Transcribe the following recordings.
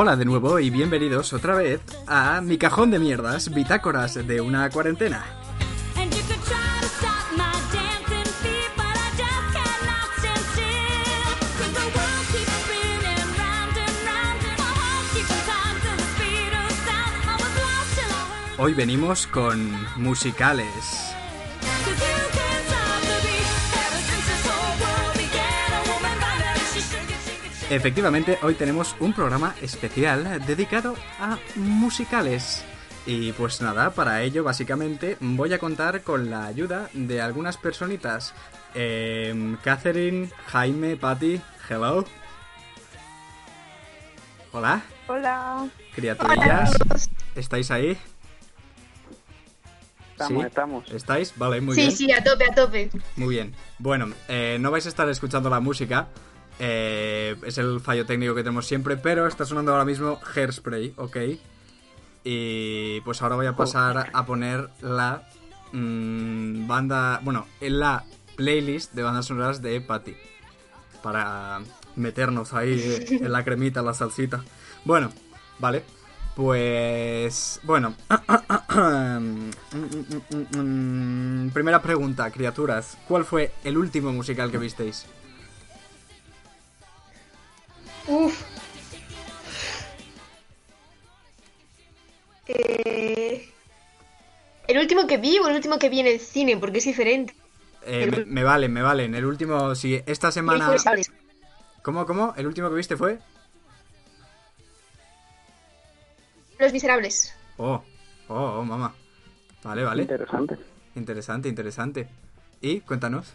Hola de nuevo y bienvenidos otra vez a mi cajón de mierdas, bitácoras de una cuarentena. Hoy venimos con musicales. Efectivamente, hoy tenemos un programa especial dedicado a musicales. Y pues nada, para ello básicamente voy a contar con la ayuda de algunas personitas. Eh, Catherine, Jaime, Patty, hello. Hola. Hola. Criaturillas, ¿estáis ahí? Estamos, estamos. ¿Estáis? Vale, muy sí, bien. Sí, sí, a tope, a tope. Muy bien. Bueno, eh, no vais a estar escuchando la música. Eh, es el fallo técnico que tenemos siempre, pero está sonando ahora mismo Hairspray, ¿ok? Y pues ahora voy a pasar a poner la mmm, banda, bueno, en la playlist de bandas sonoras de Patty. Para meternos ahí en la cremita, en la salsita. Bueno, vale. Pues bueno. Primera pregunta, criaturas. ¿Cuál fue el último musical que visteis? Uf. Eh, el último que vi o el último que vi en el cine, porque es diferente. Eh, me, me, valen, me valen. El último, si esta semana. ¿Cómo, cómo? ¿El último que viste fue? Los Miserables. Oh, oh, oh, mamá. Vale, vale. Interesante. Interesante, interesante. ¿Y? Cuéntanos.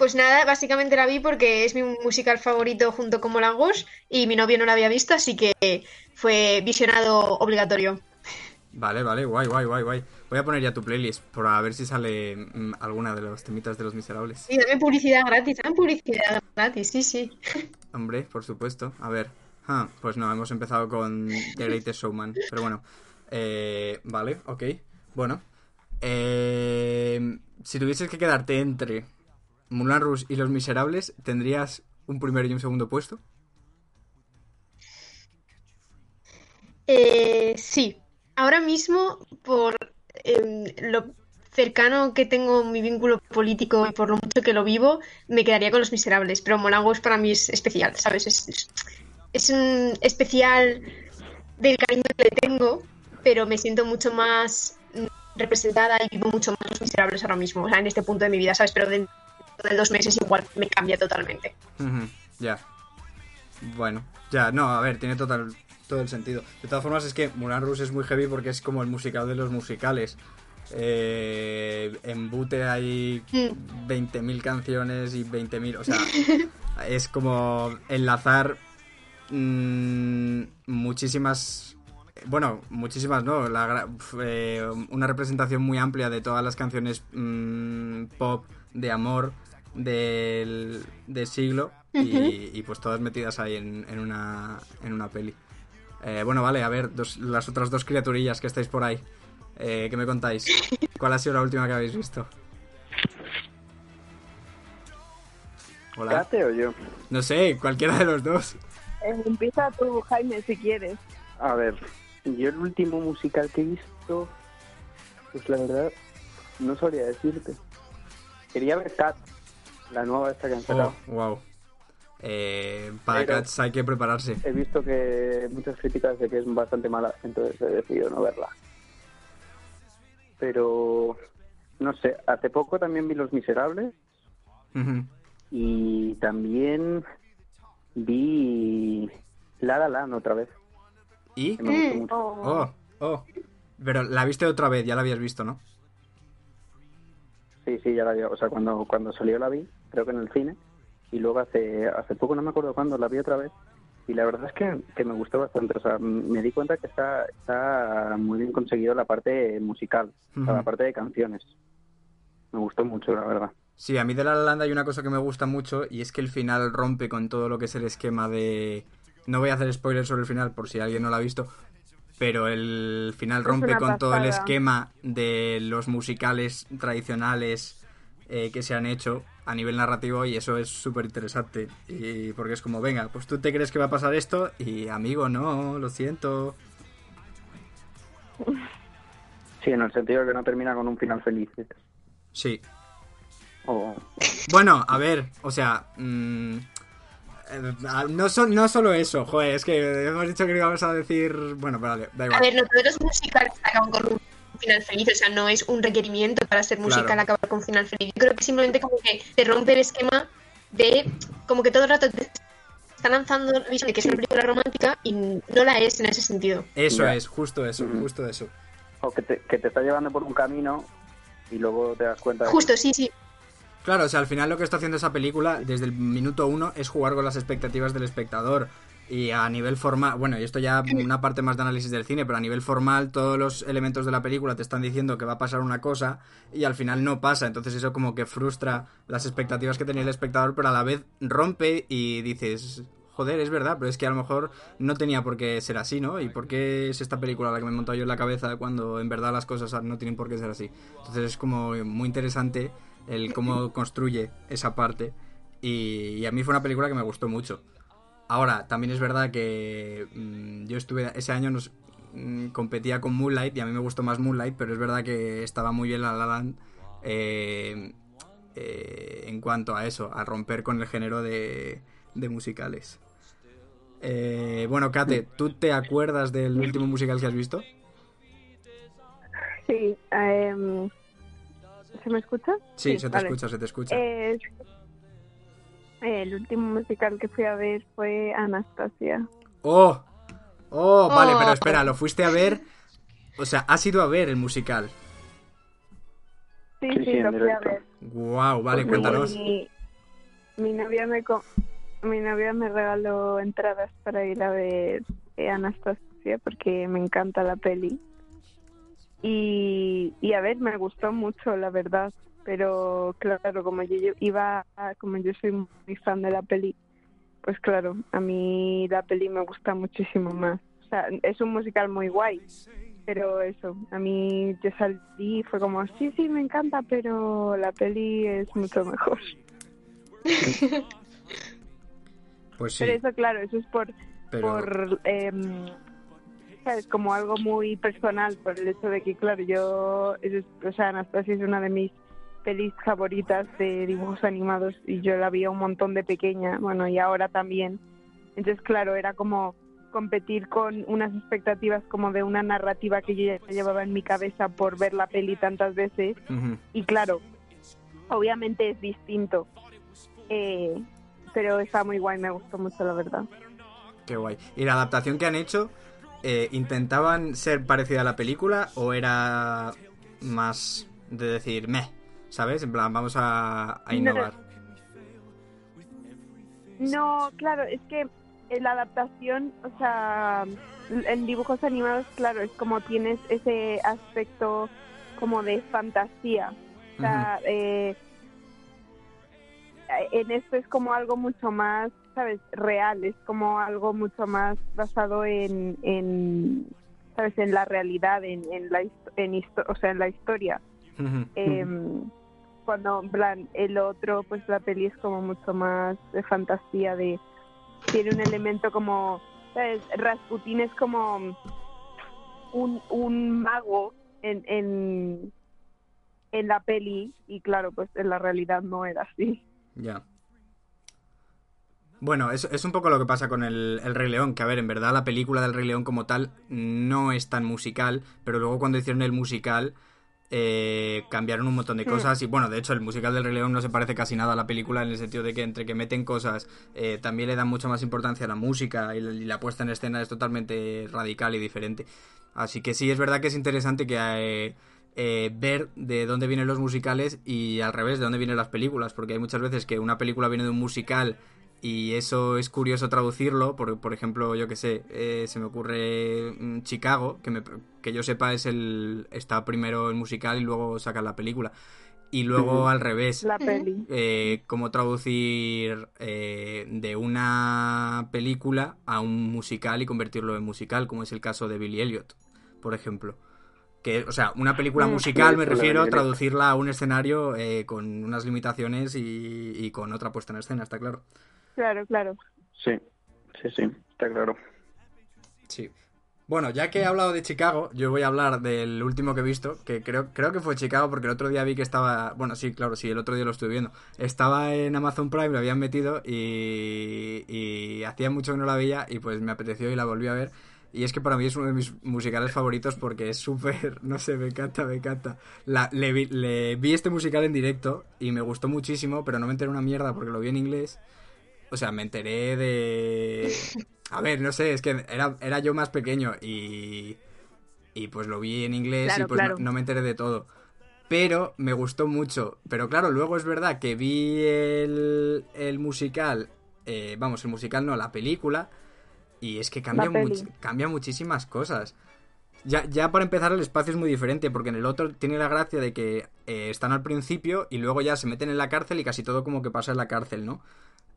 Pues nada, básicamente la vi porque es mi musical favorito junto con Rouge y mi novio no la había visto, así que fue visionado obligatorio. Vale, vale, guay, guay, guay, guay. Voy a poner ya tu playlist para ver si sale mmm, alguna de los temitas de los miserables. Sí, dame publicidad gratis, dame publicidad gratis, sí, sí. Hombre, por supuesto. A ver. Ah, pues no, hemos empezado con The Greatest Showman. Pero bueno. Eh, vale, ok. Bueno. Eh, si tuvieses que quedarte entre Moulin Rouge y Los Miserables, ¿tendrías un primero y un segundo puesto? Eh, sí. Ahora mismo, por eh, lo cercano que tengo mi vínculo político y por lo mucho que lo vivo, me quedaría con Los Miserables. Pero Moulin Rouge para mí es especial, ¿sabes? Es, es, es un especial del cariño que le tengo, pero me siento mucho más representada y vivo mucho más Los Miserables ahora mismo, o sea, en este punto de mi vida, ¿sabes? Pero de de dos meses igual me cambia totalmente. Uh -huh, ya. Bueno, ya, no, a ver, tiene total, todo el sentido. De todas formas, es que Moulin Rouge es muy heavy porque es como el musical de los musicales. Eh, en Bute hay mm. 20.000 canciones y 20.000, o sea, es como enlazar mmm, muchísimas bueno, muchísimas no, la, eh, una representación muy amplia de todas las canciones mmm, pop de amor del, del siglo uh -huh. y, y, pues todas metidas ahí en, en, una, en una peli. Eh, bueno, vale, a ver, dos, las otras dos criaturillas que estáis por ahí, eh, ¿qué me contáis? ¿Cuál ha sido la última que habéis visto? Hola. o yo? No sé, cualquiera de los dos. Eh, empieza tú, Jaime, si quieres. A ver, yo el último musical que he visto, pues la verdad, no sabría decirte. Quería ver Cat, la nueva esta que han sacado. Oh, wow. Eh, para Pero Cats hay que prepararse. He visto que muchas críticas de que es bastante mala, entonces he decidido no verla. Pero, no sé, hace poco también vi Los Miserables. Uh -huh. Y también vi La La Land otra vez. ¿Y? que me gustó Mm. mucho. Oh, oh. Pero la viste otra vez, ya la habías visto, ¿no? Sí, sí, ya la vi. O sea, cuando, cuando salió la vi, creo que en el cine. Y luego hace, hace poco, no me acuerdo cuándo, la vi otra vez. Y la verdad es que, que me gustó bastante. O sea, me di cuenta que está, está muy bien conseguido la parte musical, o sea, la parte de canciones. Me gustó mucho, la verdad. Sí, a mí de La La Land hay una cosa que me gusta mucho y es que el final rompe con todo lo que es el esquema de... No voy a hacer spoilers sobre el final por si alguien no lo ha visto, pero el final rompe con todo el esquema de los musicales tradicionales eh, que se han hecho a nivel narrativo y eso es súper interesante. Y porque es como, venga, pues tú te crees que va a pasar esto y amigo, no, lo siento. Sí, en el sentido de que no termina con un final feliz. Sí, O, Bueno, a ver, o sea, mm, eh, no, so- no solo eso, joder, es que hemos dicho que íbamos a decir, bueno, vale, da A igual. ver, no todos los musicales acaban con un final feliz, o sea, no es un requerimiento para ser musical Claro. acabar con un final feliz. Yo creo que simplemente como que te rompe el esquema de como que todo el rato te está lanzando la visión de que es una película romántica y no la es en ese sentido. Eso es, justo eso, justo eso. o que, te, que te está llevando por un camino y luego te das cuenta de Justo, sí, sí. Claro, o sea, al final lo que está haciendo esa película desde el minuto uno es jugar con las expectativas del espectador. Y a nivel formal, bueno, y esto ya una parte más de análisis del cine, pero a nivel formal todos los elementos de la película te están diciendo que va a pasar una cosa y al final no pasa. Entonces eso como que frustra las expectativas que tenía el espectador, pero a la vez rompe y dices, joder, es verdad, pero es que a lo mejor no tenía por qué ser así, ¿no? ¿Y por qué es esta película la que me he montado yo en la cabeza cuando en verdad las cosas no tienen por qué ser así? Entonces es como muy interesante el cómo construye esa parte y, y a mí fue una película que me gustó mucho. Ahora, también es verdad que mm, yo estuve ese año nos mm, competía con Moonlight y a mí me gustó más Moonlight, pero es verdad que estaba muy bien La La Land eh, eh, en cuanto a eso, a romper con el género de, de musicales. Eh, bueno, Kate, ¿tú te acuerdas del último musical que has visto? Sí, em, ¿se me escucha? Sí, se te vale. escucha, se te escucha. El último musical que fui a ver fue Anastasia. ¡Oh! ¡Oh! Vale, Oh. pero espera, ¿lo fuiste a ver? O sea, ¿has ido a ver el musical? Sí, Sí, lo fui a ver. ¡Wow! Vale, Pues cuéntanos. Mi, mi novia me co- mi novia me regaló entradas para ir a ver eh, Anastasia porque me encanta la peli. Y, y a ver, me gustó mucho, la verdad. Pero claro, como yo, iba, como yo soy muy fan de la peli, pues claro, a mí la peli me gusta muchísimo más. O sea, es un musical muy guay, pero eso, a mí yo salí y fue como, sí, sí, me encanta, pero la peli es mucho mejor. Pues sí, Pero eso, claro, eso es por, pero... por ¿sabes? Como algo muy personal, por el hecho de que, claro, yo, o sea, Anastasia es una de mis pelis favoritas de dibujos animados y yo la vi un montón de pequeña, bueno, y ahora también. Entonces, claro, era como competir con unas expectativas como de una narrativa que yo ya llevaba en mi cabeza por ver la peli tantas veces Ujú. y claro, obviamente es distinto, eh, pero está muy guay, me gustó mucho la verdad. Qué guay. ¿Y la adaptación que han hecho, eh, intentaban ser parecida a la película o era más de decir, meh, ¿sabes? En plan, vamos a, a innovar. No, claro, es que en la adaptación, o sea, en dibujos animados, claro, es como tienes ese aspecto como de fantasía. O sea, eh, en esto es como algo mucho más, ¿sabes? Real, es como algo mucho más basado en, en ¿sabes? En la realidad, en, en la, en histo- o sea, en la historia. Cuando en plan el otro pues la peli es como mucho más de fantasía de tiene un elemento como ¿sabes? Rasputin es como un, un mago en, en en la peli y claro pues en la realidad no era así Ya. Bueno, es, es un poco lo que pasa con el, el Rey León, que a ver, en verdad la película del Rey León como tal no es tan musical, pero luego cuando hicieron el musical eh, cambiaron un montón de cosas y bueno, de hecho el musical del Rey León no se parece casi nada a la película en el sentido de que entre que meten cosas eh, también le dan mucha más importancia a la música y la, y la puesta en escena es totalmente radical y diferente. Así que sí, es verdad que es interesante que eh, eh, ver de dónde vienen los musicales y al revés, de dónde vienen las películas, porque hay muchas veces que una película viene de un musical y eso es curioso traducirlo, por, por ejemplo, yo que sé, eh, se me ocurre mm, Chicago, que, me- que yo sepa es el está primero el musical y luego sacan la película. Y luego al revés, La peli. eh, cómo traducir eh, de una película a un musical y convertirlo en musical, como es el caso de Billy Elliot, por ejemplo. Que, o sea, una película Mm. musical me refiero a traducirla a un escenario eh, con unas limitaciones y, y con otra puesta en escena, está claro. Claro, claro. Sí, sí, sí, está claro. Sí. Bueno, ya que he hablado de Chicago, yo voy a hablar del último que he visto, que creo, creo que fue Chicago, porque el otro día vi que estaba. Bueno, sí, claro, sí, el otro día lo estuve viendo. Estaba en Amazon Prime, lo habían metido y, y hacía mucho que no la veía y pues me apeteció y la volví a ver. Y es que para mí es uno de mis musicales favoritos porque es súper, no sé, me encanta, me encanta. La- le, vi, le vi este musical en directo y me gustó muchísimo, pero no me enteré una mierda porque lo vi en inglés. O sea, me enteré de... A ver, no sé, es que era, era yo más pequeño y... Y pues lo vi en inglés y pues no- claro. no, me enteré de todo. Pero me gustó mucho. Pero claro, luego es verdad que vi el, el musical... eh, vamos, el musical no, la película. Y es que cambia, much- cambia muchísimas cosas. Ya, ya para empezar el espacio es muy diferente, porque en el otro tiene la gracia de que eh, están al principio y luego ya se meten en la cárcel y casi todo como que pasa en la cárcel, ¿no?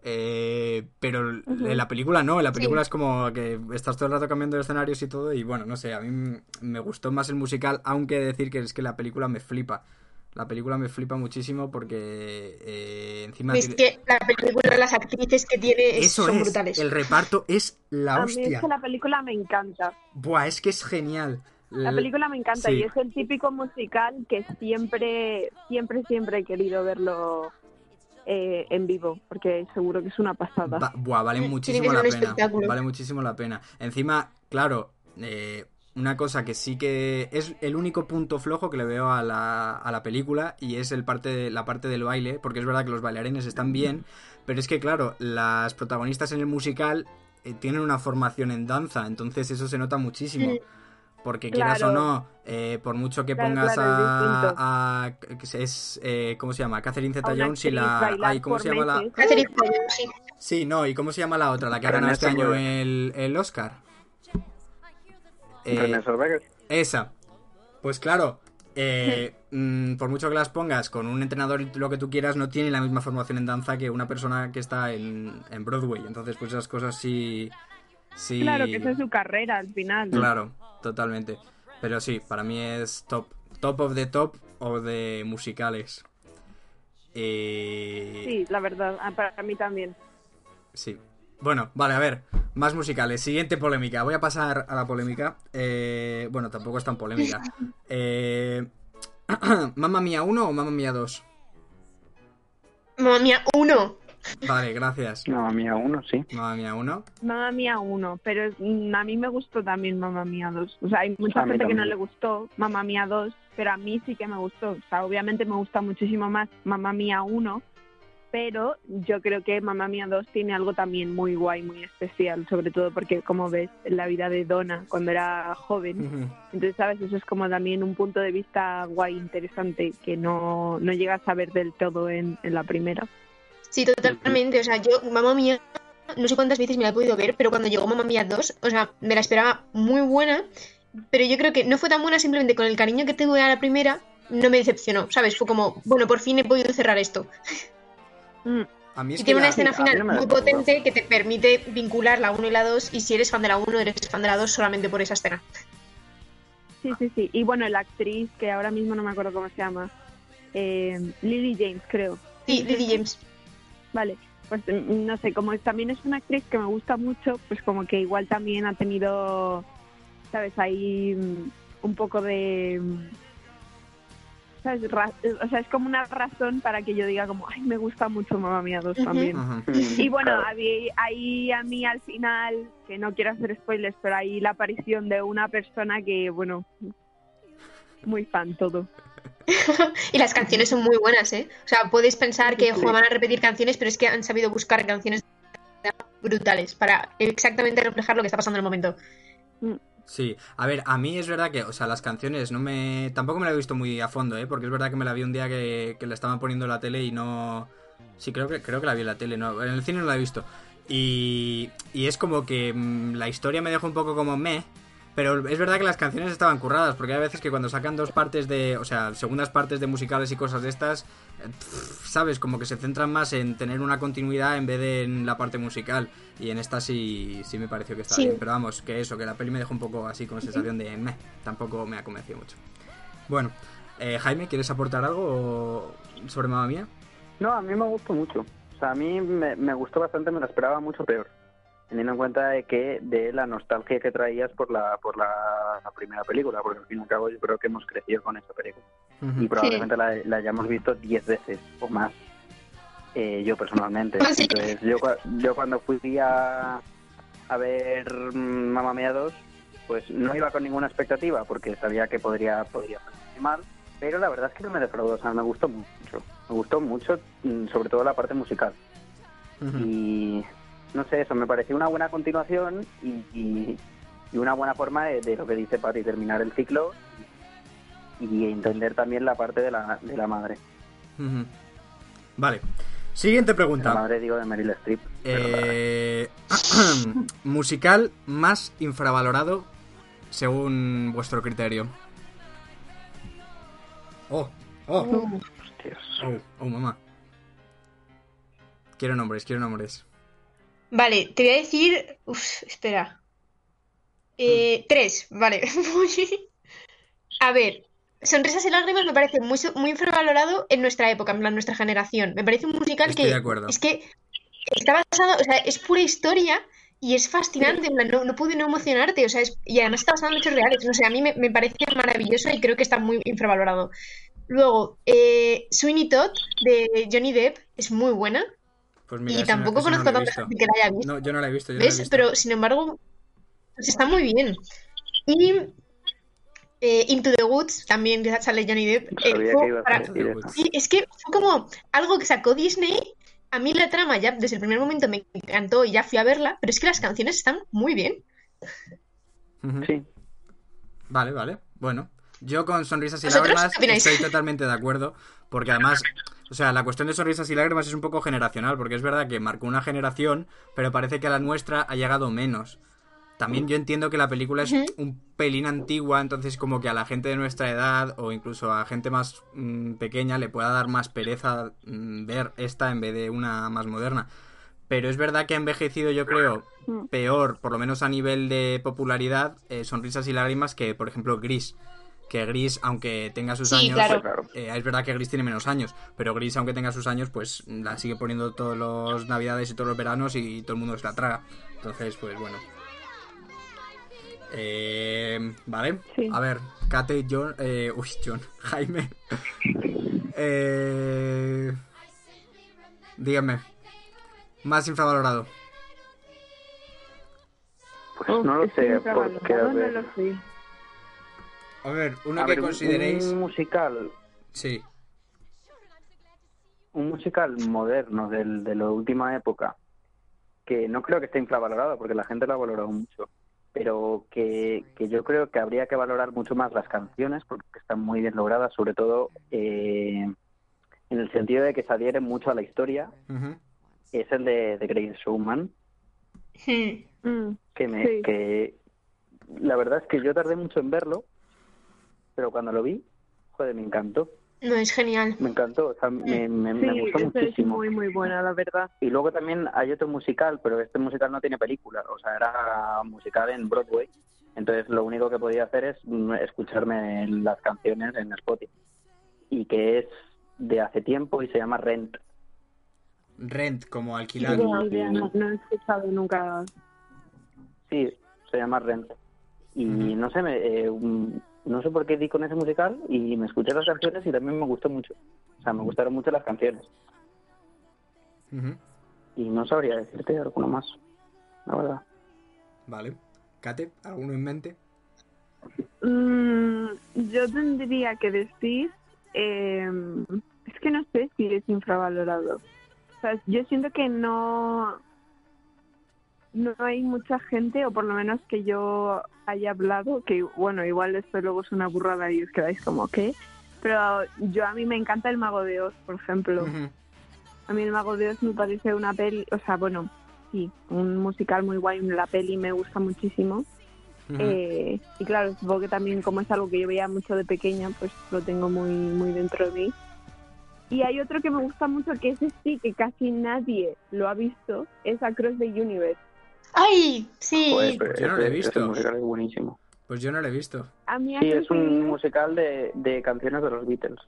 Eh, pero en la película no, en la película es como que estás todo el rato cambiando de escenarios y todo y bueno, no sé, a mí me gustó más el musical, aunque decir que es que la película me flipa. La película me flipa muchísimo porque eh, encima... Es que la película, las actrices que tiene Eso son es, brutales. el reparto es la A mí hostia. es que la película me encanta. Buah, es que es genial. La película me encanta sí. y es el típico musical que siempre, siempre, siempre he querido verlo eh, en vivo, porque seguro que es una pasada. Va- buah, vale muchísimo la pena. Vale muchísimo la pena. Encima, claro, eh, una cosa que sí que es el único punto flojo que le veo a la, a la película y es el parte de- la parte del baile, porque es verdad que los bailarines están bien, pero es que claro, las protagonistas en el musical eh, tienen una formación en danza, entonces eso se nota muchísimo. Mm. Porque quieras Claro. o no, eh, por mucho que Claro, pongas claro, es distinto. a, es eh, ¿cómo se llama? Catherine Zeta Jones y la ay, ¿cómo se llama la. Catherine sí. Sí, no, ¿y cómo se llama la otra? La que ha ganado este año el, el Oscar. Eh, esa. Pues claro, eh, mm, por mucho que las pongas con un entrenador y lo que tú quieras, no tiene la misma formación en danza que una persona que está en, en Broadway. Entonces, pues esas cosas sí... sí Claro, que esa es su carrera al final. Claro, totalmente. Pero sí, para mí es top. Top of the top o de musicales. Eh, Sí, la verdad, ah, para mí también. Sí. Bueno, vale, a ver. Más musicales. Siguiente polémica. Voy a pasar a la polémica. Eh, bueno, tampoco es tan polémica. Eh, ¿Mamma Mía 1 o Mamma Mía 2? Mamma mía, uno. Vale, gracias. No, a mí a uno, sí. Mamma Mía 1. Mamá Mía 1, pero mm, a mí me gustó también Mamá Mía 2. O sea, hay mucha A mí gente que no también. le gustó Mamá Mía 2, pero a mí sí que me gustó. O sea, obviamente me gusta muchísimo más Mamá Mía 1, pero yo creo que Mamá Mía 2 tiene algo también muy guay, muy especial, sobre todo porque, como ves, en la vida de Donna cuando era joven, entonces, ¿sabes? Eso es como también un punto de vista guay, interesante, que no, no llegas a ver del todo en, en la primera. Sí, totalmente. O sea, yo, mamá mía, no sé cuántas veces me la he podido ver, pero cuando llegó Mamma Mía 2, o sea, me la esperaba muy buena, pero yo creo que no fue tan buena simplemente con el cariño que tuve a la primera, no me decepcionó, ¿sabes? Fue como, bueno, por fin he podido cerrar esto. Mm, A mí es Y que tiene una la- escena final muy potente que te permite vincular la 1 y la 2, y si eres fan de la 1, eres fan de la 2 solamente por esa escena. Sí, sí, sí. Y bueno, la actriz, que ahora mismo no me acuerdo cómo se llama, eh, Lily James, creo. Sí, Lily James. Vale, pues mm, no sé, como es- también es una actriz que me gusta mucho, pues como que igual también ha tenido, ¿sabes? Ahí mm, un poco de... mm, ¿Sabes? Ra- o sea, es como una razón para que yo diga como, ay, me gusta mucho Mamma Mía 2 Ujú. también. Y bueno, Claro. ahí, ahí a mí al final, que no quiero hacer spoilers, pero ahí la aparición de una persona que, bueno, muy fan todo. y las canciones son muy buenas, ¿eh? O sea, puedes pensar que jo, van a repetir canciones, pero es que han sabido buscar canciones brutales para exactamente reflejar lo que está pasando en el momento. Sí, a ver, a mí es verdad que, o sea, las canciones no me... Tampoco me la he visto muy a fondo, ¿eh? Porque es verdad que me la vi un día que, que la estaban poniendo en la tele y no... Sí, creo que, creo que la vi en la tele, no, en el cine no la he visto. Y, y es como que mm, la historia me dejó un poco como me, pero es verdad que las canciones estaban curradas, porque hay veces que cuando sacan dos partes de, o sea, segundas partes de musicales y cosas de estas, eh, pff, sabes, como que se centran más en tener una continuidad en vez de en la parte musical. Y en esta sí, sí me pareció que estaba Sí. bien, pero vamos, que eso, que la peli me dejó un poco así con sensación de meh, tampoco me ha convencido mucho. Bueno, eh, Jaime, ¿quieres aportar algo sobre Mamma Mía? No, a mí me gustó mucho. O sea, a mí me, me gustó bastante, me lo esperaba mucho peor. Teniendo en cuenta de que de la nostalgia que traías por la por la, la primera película, porque al fin y al cabo yo creo que hemos crecido con esa película. Y probablemente la, la hayamos visto 10 veces o más. eh, yo personalmente. Sí. Entonces, yo, yo cuando fui a, a ver mm, Mamma Mía 2, pues no iba con ninguna expectativa, porque sabía que podría, podría salir mal, pero la verdad es que no me defraudó, o sea, me gustó mucho. Me gustó mucho, mm, sobre todo la parte musical. Ujú. Y no sé, eso me pareció una buena continuación y, y- y una buena forma de, de lo que dice Patty, terminar el ciclo y, y entender también la parte de la, de la madre. Vale. Siguiente La pregunta. madre, digo, de Meryl Streep. la- Eh, musical más infravalorado según vuestro criterio. Oh, oh, hostias. oh, oh, mamá. Quiero nombres, quiero nombres. Vale, te voy a decir. Uf, espera. Eh, tres, vale. A ver, Sonrisas y Lágrimas me parece muy, muy infravalorado en nuestra época, en plan, nuestra generación. Me parece un musical Estoy que de acuerdo. es que está basado, o sea, es pura historia y es fascinante, en plan, no, no pude no emocionarte, o sea, es- y además está basado en hechos reales. No sé, a mí me, me parece maravilloso y creo que está muy infravalorado. Luego, eh, Sweeney Todd de Johnny Depp es muy buena. Pues mira, y tampoco no conozco lo he tanta visto. gente que la haya visto. No, yo no la he visto. Yo no la he ¿Ves? visto. Pero sin embargo, pues está muy bien. Y eh, Into the Woods, también de sale Johnny Depp. eh, fue a para-. Sí, es que fue como algo que sacó Disney. A mí la trama ya desde el primer momento me encantó y ya fui a verla, pero es que las canciones están muy bien. Sí, Vale, vale. Bueno, yo con sonrisas y ¿Vosotros lágrimas estoy totalmente de acuerdo, porque además, o sea, la cuestión de sonrisas y lágrimas es un poco generacional, porque es verdad que marcó una generación, pero parece que a la nuestra ha llegado menos. También yo entiendo que la película es un pelín antigua, entonces como que a la gente de nuestra edad o incluso a gente más mm, pequeña le pueda dar más pereza mm, ver esta en vez de una más moderna. Pero es verdad que ha envejecido, yo creo, Mm. peor, por lo menos a nivel de popularidad, eh, Sonrisas y Lágrimas que, por ejemplo, Gris. Que Gris, aunque tenga sus Sí, años, claro. eh, es verdad que Gris tiene menos años, pero Gris, aunque tenga sus años, pues la sigue poniendo todos los navidades y todos los veranos y todo el mundo se la traga. Entonces, pues bueno. Eh, vale, Sí. a ver, Kate, John, eh, uy, John, Jaime. Eh, díganme, más infravalorado. pues no lo que sé, porque a no ver, lo sé. A ver, uno a que ver, consideréis. un musical, Sí. un musical moderno del, de la última época, que no creo que esté infravalorado, porque la gente lo ha valorado mucho, pero que, que yo creo que habría que valorar mucho más las canciones, porque están muy bien logradas, sobre todo eh, en el sentido de que se adhieren mucho a la historia, Ujú. es el de The Great Showman, que, me, Sí. que la verdad es que yo tardé mucho en verlo, pero cuando lo vi, joder, me encantó, No, es genial. me encantó, o sea, me, me, me gustó esa es muchísimo. muy, muy buena, la verdad. Y luego también hay otro musical, pero este musical no tiene película, o sea, era musical en Broadway. Entonces lo único que podía hacer es mm, escucharme las canciones en Spotify. Y que es de hace tiempo y se llama Rent. Rent, como alquilar. No, no he escuchado nunca. Sí, se llama Rent. Y no sé, me, eh, no sé por qué di con ese musical y me escuché las canciones y también me gustó mucho. O sea, me gustaron mucho las canciones. Y no sabría decirte alguno más, la verdad. Vale. Kate, ¿alguno en mente? Mm, yo tendría que decir eh, es que no sé si es infravalorado. O sea, yo siento que no, no hay mucha gente, o por lo menos que yo haya hablado, que bueno, igual esto luego es una burrada y os quedáis como, ¿qué? Pero yo a mí me encanta El Mago de Oz, por ejemplo. A mí El Mago de Oz me parece una peli, o sea, bueno, sí, un musical muy guay, la peli me gusta muchísimo. Eh, y claro, supongo que también como es algo que yo veía mucho de pequeña, pues lo tengo muy, muy dentro de mí. Y hay otro que me gusta mucho, que ese sí, que casi nadie lo ha visto, es Across the Universe. ¡Ay! Sí. Joder, pero Yo no lo he visto. musical es buenísimo. Pues yo no lo he visto. A mí Sí, es un musical de, de canciones de los Beatles.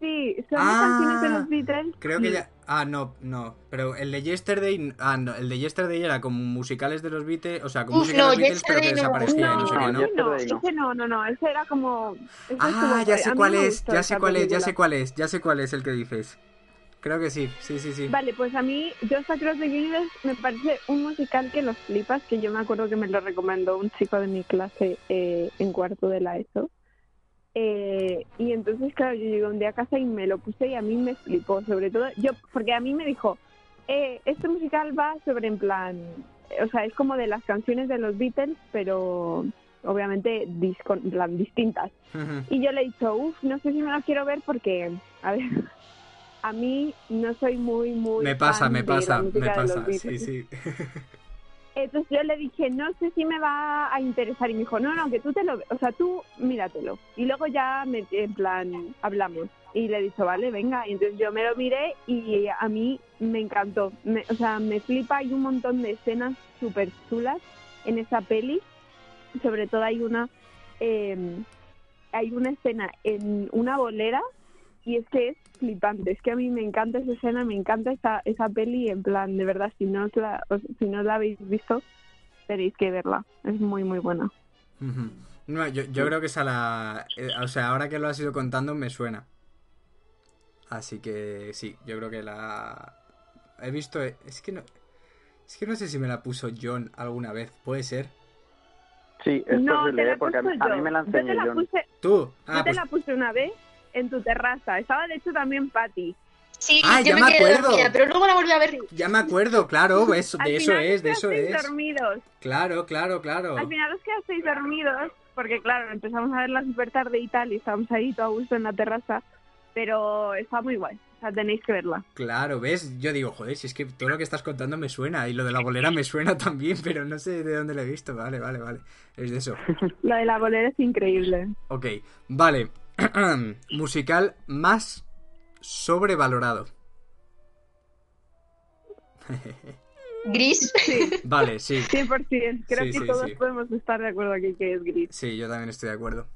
Sí, son Ah, canciones de los Beatles. Creo que ya. Ah, no, no. Pero el de Yesterday. Ah, no. El de Yesterday era como musicales de los Beatles. O sea, como Uf, música de no, los Beatles, pero que Yesterday no. desaparecía y no sé no, qué, ¿no? ese no, no. ese no, no, no, ese era como... ese Ah, ya sé cuál es, ya sé cuál es, ya sé cuál es, ya sé cuál es el que dices. Creo que sí, sí, sí, sí. Vale, pues a mí Just Across the Universe me parece un musical que los flipas, que yo me acuerdo que me lo recomendó un chico de mi clase eh, en cuarto de la ESO. Eh, y entonces, claro, yo llegué un día a casa y me lo puse y a mí me flipó, sobre todo yo, porque a mí me dijo, eh, este musical va sobre en plan, o sea, es como de las canciones de los Beatles, pero obviamente dis- en plan, distintas. Y yo le he dicho, uff, no sé si me lo quiero ver porque, a ver, a mí no soy muy, muy. Me pasa, fan me pasa, me pasa, sí, Beatles. sí. Entonces yo le dije, no sé si me va a interesar. Y me dijo, no, no, que tú te lo, o sea, tú míratelo. Y luego ya, me, en plan, hablamos. Y le he dicho, vale, venga. Y entonces yo me lo miré y a mí me encantó. Me- o sea, me flipa, hay un montón de escenas súper chulas en esa peli. Sobre todo hay una, eh, hay una escena en una bolera y es que es flipante. Es que a mí me encanta esa escena, me encanta esa, esa peli. En plan, de verdad, si no, os la, os- si no la habéis visto, tenéis que verla. Es muy, muy buena. No, yo, yo creo que esa la... eh, o sea, ahora que lo has ido contando me suena. Así que sí, yo creo que la... He visto... Es que no... Es que no sé si me la puso John alguna vez, puede ser. Sí, es no, la ¿eh? porque a, mí me la enseñó la John. puse, ¿Tú? yo Ah, te pues... la puse una vez en tu terraza. Estaba de hecho también Patty. Sí, Ah, yo ya me, me quedé acuerdo. dormida, pero luego la volví a ver. Ya me acuerdo, claro, eso, de eso es, de eso es. dormidos. Claro, claro, claro. Al final os quedasteis dormidos porque, claro, empezamos a verla súper tarde y tal, y estábamos ahí todo a gusto en la terraza, pero está muy guay. O sea, tenéis que verla. Claro, ¿ves? Yo digo, joder, si es que todo lo que estás contando me suena y lo de la bolera me suena también, pero no sé de dónde lo he visto. Vale, vale, vale. Es de eso. Lo de la bolera es increíble. Ok, vale. Musical más sobrevalorado. Gris. Vale, sí. 100%. Creo Sí, que sí, todos sí. podemos estar de acuerdo aquí que es gris. Sí, yo también estoy de acuerdo.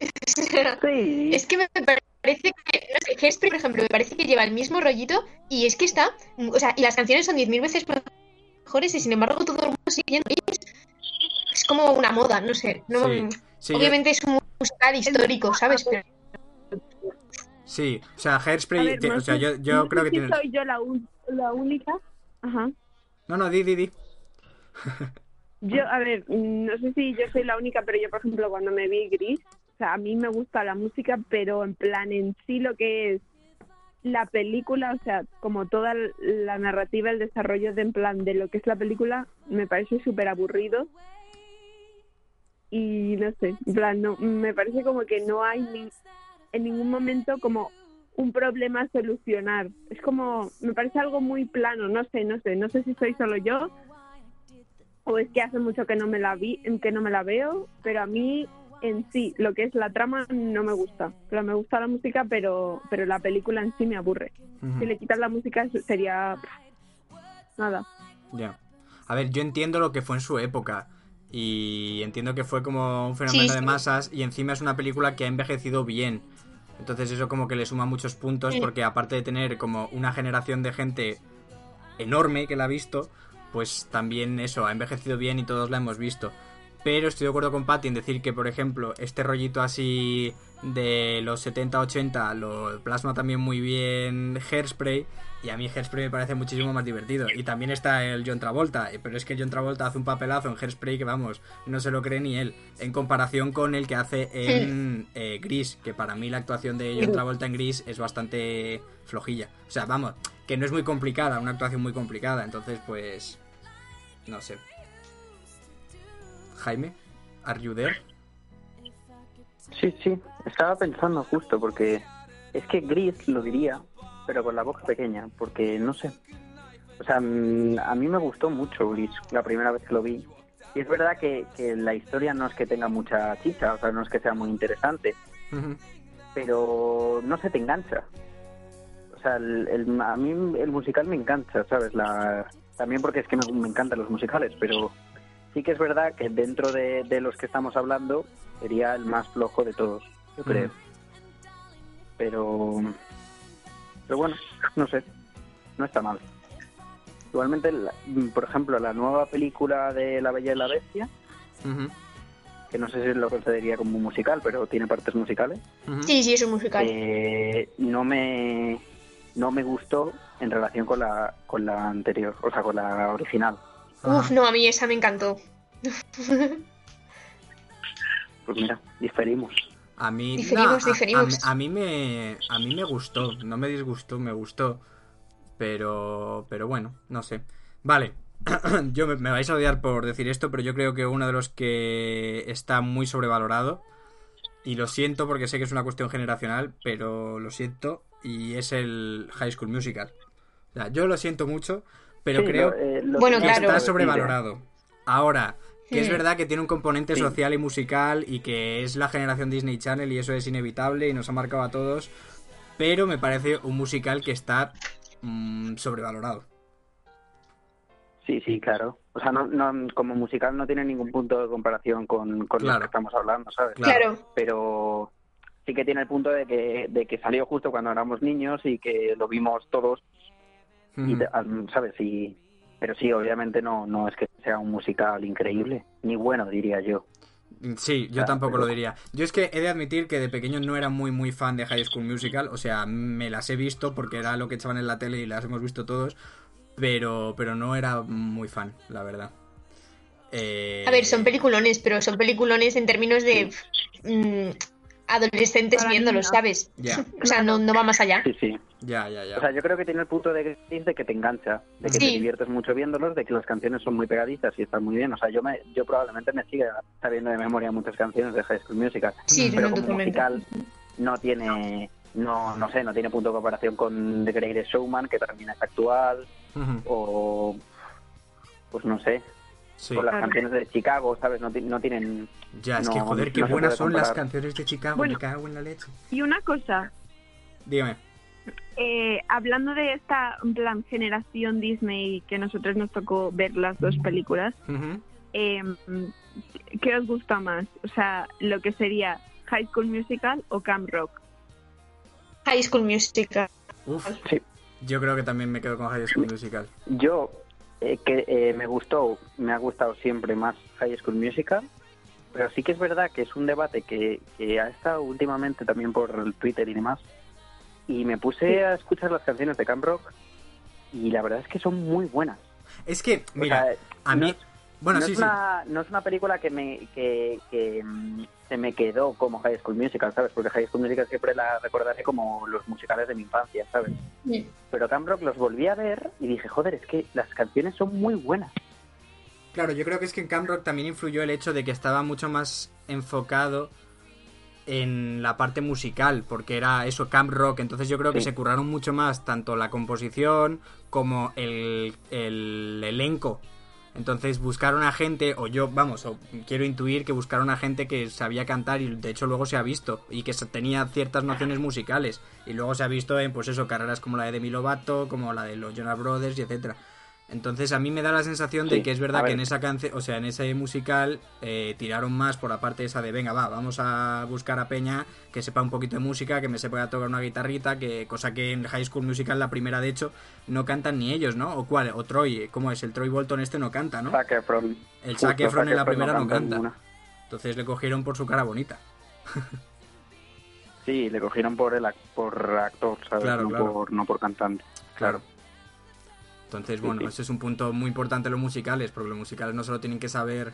Sí. Es que me parece que, no sé, Hairspray, por ejemplo, me parece que lleva el mismo rollito y es que está, o sea, y las canciones son 10.000 veces mejores y sin embargo todo el mundo sigue yendo. Es, es como una moda, no sé. No, Sí, sí, yo- obviamente es un musical histórico, ¿sabes? Pero Sí, o sea, Hairspray, ver, ti- no o sea, yo, yo no creo que si tiene... soy yo la, un- la única. Ajá. No, no, di, di, di. Yo, a ver, mm, no sé si yo soy la única, pero yo, por ejemplo, cuando me vi gris, o sea, a mí me gusta la música, pero en plan, en sí lo que es la película, o sea, como toda la narrativa, el desarrollo de en plan de lo que es la película, me parece súper aburrido. Y no sé, en plan, no, me parece como que no hay ni- en ningún momento como un problema a solucionar. Es como, me parece algo muy plano, no sé, no sé, no sé si soy solo yo o es que hace mucho que no me la vi, que no me la veo, pero a mí en sí, lo que es la trama no me gusta. Pero me gusta la música, pero pero la película en sí me aburre. Si le quitas la música sería nada. Ya. A ver, yo entiendo lo que fue en su época. Y entiendo que fue como un fenómeno Sí, de masas. Y encima es una película que ha envejecido bien. Entonces eso como que le suma muchos puntos. Porque aparte de tener como una generación de gente enorme que la ha visto. Pues también eso, ha envejecido bien y todos la hemos visto. Pero estoy de acuerdo con Patty en decir que, por ejemplo, este rollito así de los 70-80 lo plasma también muy bien Hairspray. Y a mí Hairspray me parece muchísimo más divertido. Y también está el John Travolta. Pero es que John Travolta hace un papelazo en Hairspray que, vamos, no se lo cree ni él. En comparación con el que hace en eh, Gris. Que para mí la actuación de John Travolta en Gris es bastante flojilla. O sea, vamos, que no es muy complicada, una actuación muy complicada. Entonces, pues... No sé. Jaime, ¿are you there? Sí, sí, estaba pensando justo porque es que Gris lo diría, pero con la boca pequeña, porque no sé. O sea, mm, a mí me gustó mucho Gris la primera vez que lo vi. Y es verdad que, que la historia no es que tenga mucha chicha, o sea, no es que sea muy interesante, pero no se te engancha. O sea, el, el- a mí el musical me engancha, ¿sabes? La, también porque es que me, me encantan los musicales, pero sí que es verdad que dentro de, de los que estamos hablando sería el más flojo de todos, yo creo. Mm. Pero, pero bueno, no sé, no está mal. Igualmente, la- por ejemplo, la nueva película de La Bella y la Bestia, que no sé si lo consideraría como un musical, pero tiene partes musicales. Sí, sí, es un musical. Eh, no me no me gustó en relación con la con la anterior, o sea, con la original. Uf, no, a mí esa me encantó. Pues mira, diferimos. A mí, Diferimos, no, a- diferimos. A, a mí me, a mí me gustó, no me disgustó, me gustó, pero, pero bueno, no sé. Vale, yo me, me vais a odiar por decir esto, pero yo creo que uno de los que está muy sobrevalorado y lo siento porque sé que es una cuestión generacional, pero lo siento y es el High School Musical. O sea, yo lo siento mucho, pero Sí, creo lo- eh, lo Bueno, que claro. está sobrevalorado. Ahora, que es Hmm. verdad que tiene un componente Sí. social y musical y que es la generación Disney Channel y eso es inevitable y nos ha marcado a todos, pero me parece un musical que está mm, sobrevalorado. Sí, sí, claro. O sea, no, no, como musical no tiene ningún punto de comparación con, con Claro. lo que estamos hablando, ¿sabes? Claro. Claro. Pero sí que tiene el punto de que, de que salió justo cuando éramos niños y que lo vimos todos, y, te- al- ¿sabes? Y, pero sí, obviamente no, no es que sea un musical increíble, ni bueno, diría yo. Sí, yo Ah, tampoco lo diría. Yo es que he de admitir que de pequeño no era muy muy fan de High School Musical, o sea, me las he visto porque era lo que echaban en la tele y las hemos visto todos, pero pero no era muy fan, la verdad. Eh, A ver, son peliculones, pero son peliculones en términos de mm, adolescentes Para viéndolos. ¿sabes? O sea, no, no va más allá. Sí, sí. ya, ya, ya. O sea, yo creo que tiene el punto de que, de que te engancha, de que te diviertes mucho viéndolos, de que las canciones son muy pegadizas y están muy bien. O sea, yo me, yo probablemente me siga sabiendo de memoria muchas canciones de High School Musical. Sí, pero como totalmente. musical no tiene, no, no sé, no tiene punto de comparación con The Greatest Showman, que también es actual, o pues no sé, Sí. con las Claro. canciones de Chicago, ¿sabes? No, ti- no tienen... Ya, es que joder, qué no buenas son las canciones de Chicago, Bueno. me cago en la leche. Y una cosa, Dígame. eh, hablando de esta plan generación Disney que nosotros nos tocó ver las dos películas, eh, ¿qué os gusta más? O sea, lo que sería High School Musical o Camp Rock. High School Musical. Uf, Sí. yo creo que también me quedo con High School Musical. Yo, eh, que eh, me gustó, me ha gustado siempre más High School Musical, pero sí que es verdad que es un debate que, que ha estado últimamente también por Twitter y demás, y me puse a escuchar las canciones de Camp Rock y la verdad es que son muy buenas. Es que, O mira, sea, a mí... es- Bueno, no, sí, es sí. una, no es una película que me que, que, mm, se me quedó como High School Musical, ¿sabes? Porque High School Musical siempre la recordaré como los musicales de mi infancia, ¿sabes? Pero Camp Rock los volví a ver y dije, joder, es que las canciones son muy buenas. Claro, yo creo que es que en Camp Rock también influyó el hecho de que estaba mucho más enfocado en la parte musical, porque era eso, Camp Rock, entonces yo creo que Sí. se curraron mucho más tanto la composición como el, el elenco. Entonces buscaron a gente, o yo, vamos, o quiero intuir que buscaron a gente que sabía cantar y de hecho luego se ha visto, y que tenía ciertas nociones musicales, y luego se ha visto en, pues eso, carreras como la de Demi Lovato, como la de los Jonas Brothers, y etcétera. Entonces a mí me da la sensación de que es verdad que en esa canción, o sea, en ese musical eh, tiraron más por la parte esa de venga, va, vamos a buscar a Peña que sepa un poquito de música, que me sepa tocar una guitarrita, que cosa que en High School Musical, la primera de hecho, no cantan ni ellos, ¿no? ¿O cuál? O Troy, ¿cómo es? El Troy Bolton este no canta, ¿no? Zac Efron. El Zac Efron en la primera no canta. Entonces le cogieron por su cara bonita. Sí, le cogieron por el ac- por actor, ¿sabes? Claro, no, claro. Por, no por cantante. Claro. Entonces, bueno, ese es un punto muy importante en los musicales, porque los musicales no solo tienen que saber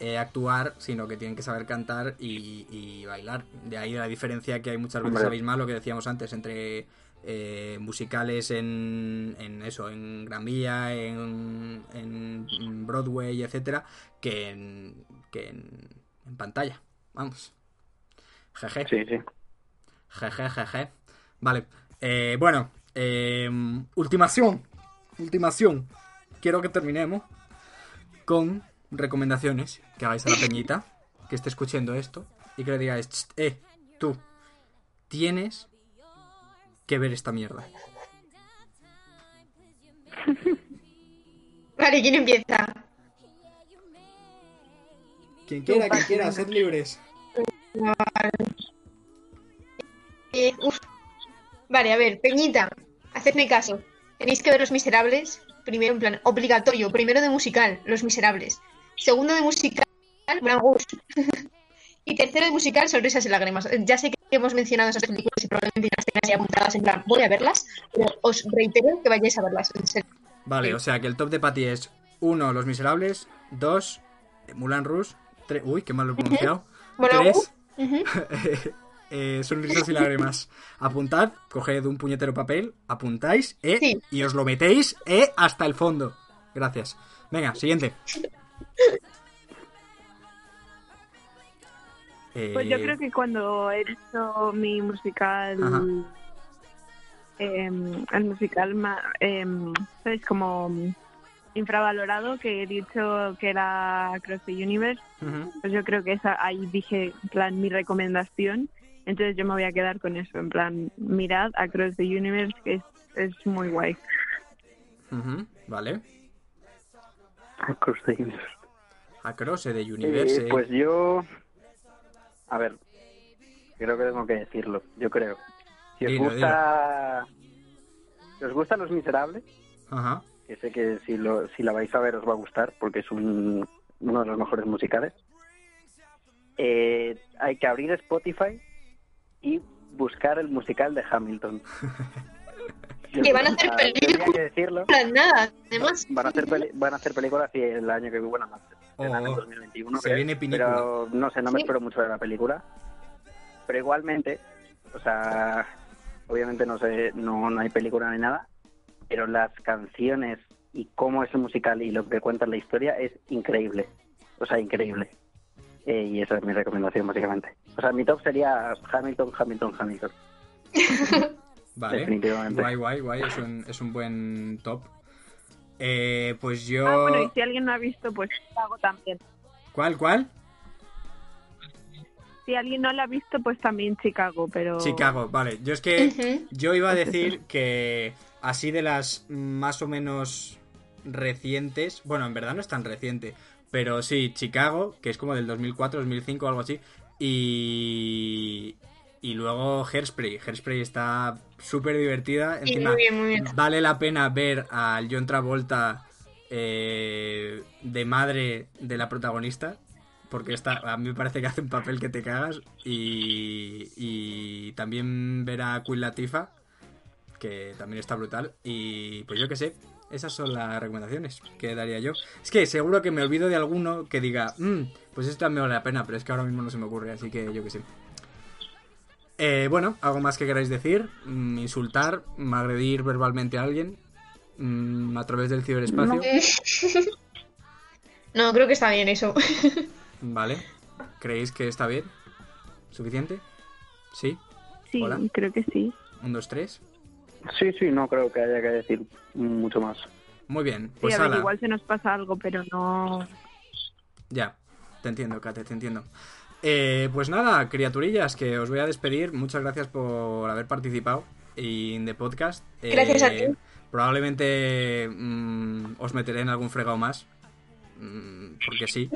eh, actuar, sino que tienen que saber cantar y, y bailar. De ahí la diferencia que hay muchas veces Hombre. abismal, lo que decíamos antes, entre eh, musicales en, en eso, en Gran Vía, en, en Broadway, etcétera, que en, que en, en pantalla. Vamos. Jeje. Sí, sí. Jeje, jeje. Vale. Eh, bueno, eh, ultimación. Ultimación. Quiero que terminemos con recomendaciones que hagáis a la peñita que esté escuchando esto y que le digáis, "Cht, eh, tú, tienes que ver esta mierda. Vale, ¿quién empieza? Quien quiera, quien quiera, sed libres. Eh. Vale, a ver, Peñita, hacedme caso. Tenéis que ver Los Miserables. Primero, en plan, obligatorio. Primero de musical, Los Miserables. Segundo de musical, Rouge. y tercero de musical, Sonrisas y Lágrimas. Ya sé que hemos mencionado esas películas y probablemente las tengáis ya apuntadas en plan, voy a verlas, pero os reitero que vayáis a verlas. en serio. Vale, o sea que el top de Patty es 1. Los Miserables 2. Mulan Rouge 3. Uy, qué mal lo he pronunciado. Moulin 3. Rouge. Ujú. eh, sonrisas y lágrimas. Apuntad, coged un puñetero papel, apuntáis eh, Sí. y os lo metéis eh, hasta el fondo. Gracias. Venga, siguiente. Eh, Pues yo creo que cuando he hecho mi musical, em, el musical, ma- em, ¿sabes? Como infravalorado, que he dicho que era Across the Universe, pues yo creo que esa ahí dije, en plan, mi recomendación. Entonces yo me voy a quedar con eso, en plan, mirad Across the Universe, que es, es muy guay. Vale. Across the Universe. Across the Universe. Eh, pues yo. A ver. Creo que tengo que decirlo. Yo creo. Si os Dilo, gusta. Si os gustan Los Miserables, Ajá. que sé que si, lo, si la vais a ver os va a gustar porque es un, uno de los mejores musicales. Eh, hay que abrir Spotify y buscar el musical de Hamilton. Que van a hacer películas. Tenía que decirlo. Nada, además. Van a hacer peli- van a hacer películas y el año que bueno, en el Oh, 2021 se creo, viene película. pero no sé, no me Sí. espero mucho de la película. Pero igualmente, o sea, obviamente no sé, no, no hay película ni nada, pero las canciones y cómo es el musical y lo que cuenta la historia es increíble. O sea, increíble. Eh, y esa es mi recomendación, básicamente. O sea, mi top sería Hamilton, Hamilton, Hamilton. Vale. Definitivamente. Guay, guay, guay. Es un, es un buen top. Eh, pues yo. Ah, bueno, y si alguien no ha visto, pues hago también. ¿Cuál, cuál? Si alguien no la ha visto, pues también Chicago, pero... Chicago, vale. Yo es que yo iba a decir que así de las más o menos recientes, bueno, en verdad no es tan reciente, pero sí, Chicago, que es como del 2004, 2005 algo así, y y luego Hairspray. Hairspray está súper divertida, Sí, encima muy bien, muy bien. vale la pena ver al John Travolta eh, de madre de la protagonista. Porque está, a mí me parece que hace un papel que te cagas. Y, y también ver a Queen Latifah, que también está brutal. Y pues yo qué sé, esas son las recomendaciones que daría yo. Es que seguro que me olvido de alguno que diga, "Mm, pues esto me vale la pena, pero es que ahora mismo no se me ocurre, así que yo qué sé. Eh, bueno, ¿algo más que queráis decir? Mm, insultar, agredir verbalmente a alguien mm, a través del ciberespacio. No, creo que está bien eso. Vale. ¿Creéis que está bien? ¿Suficiente? ¿Sí? Sí, Hola. creo que sí. ¿Un, dos, tres? Sí, sí, no creo que haya que decir mucho más. Muy bien. Sí, Pues a ver, ala. igual se nos pasa algo, pero no... Ya, te entiendo, Kate, te entiendo. Eh, pues nada, criaturillas, que os voy a despedir. Muchas gracias por haber participado en The Podcast. Eh, Gracias a ti. Probablemente mm, os meteré en algún fregado más. mm, porque sí.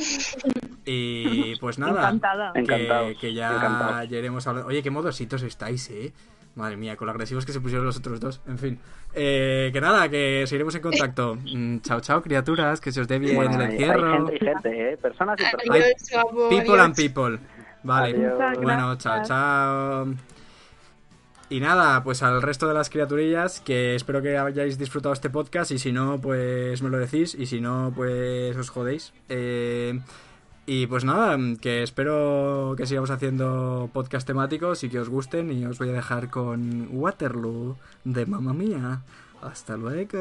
Y pues nada. Encantada. Que, Encantados, que ya, encantados. ya iremos hablando. Oye, qué modositos estáis, eh. Madre mía, con lo agresivos que se pusieron los otros dos. En fin. Eh, que nada, que seguiremos en contacto. Mm, chao, chao, criaturas. Que se os dé bien Bueno, el hay, hay encierro. gente y gente, ¿eh? Personas y personas. Adiós, People adiós. and people. Vale. Adiós. Bueno, chao, chao. Y nada, pues al resto de las criaturillas, que espero que hayáis disfrutado este podcast y si no, pues me lo decís y si no, pues os jodéis. Eh, y pues nada, que espero que sigamos haciendo podcast temáticos y que os gusten y os voy a dejar con Waterloo de Mamma Mía. Hasta luego.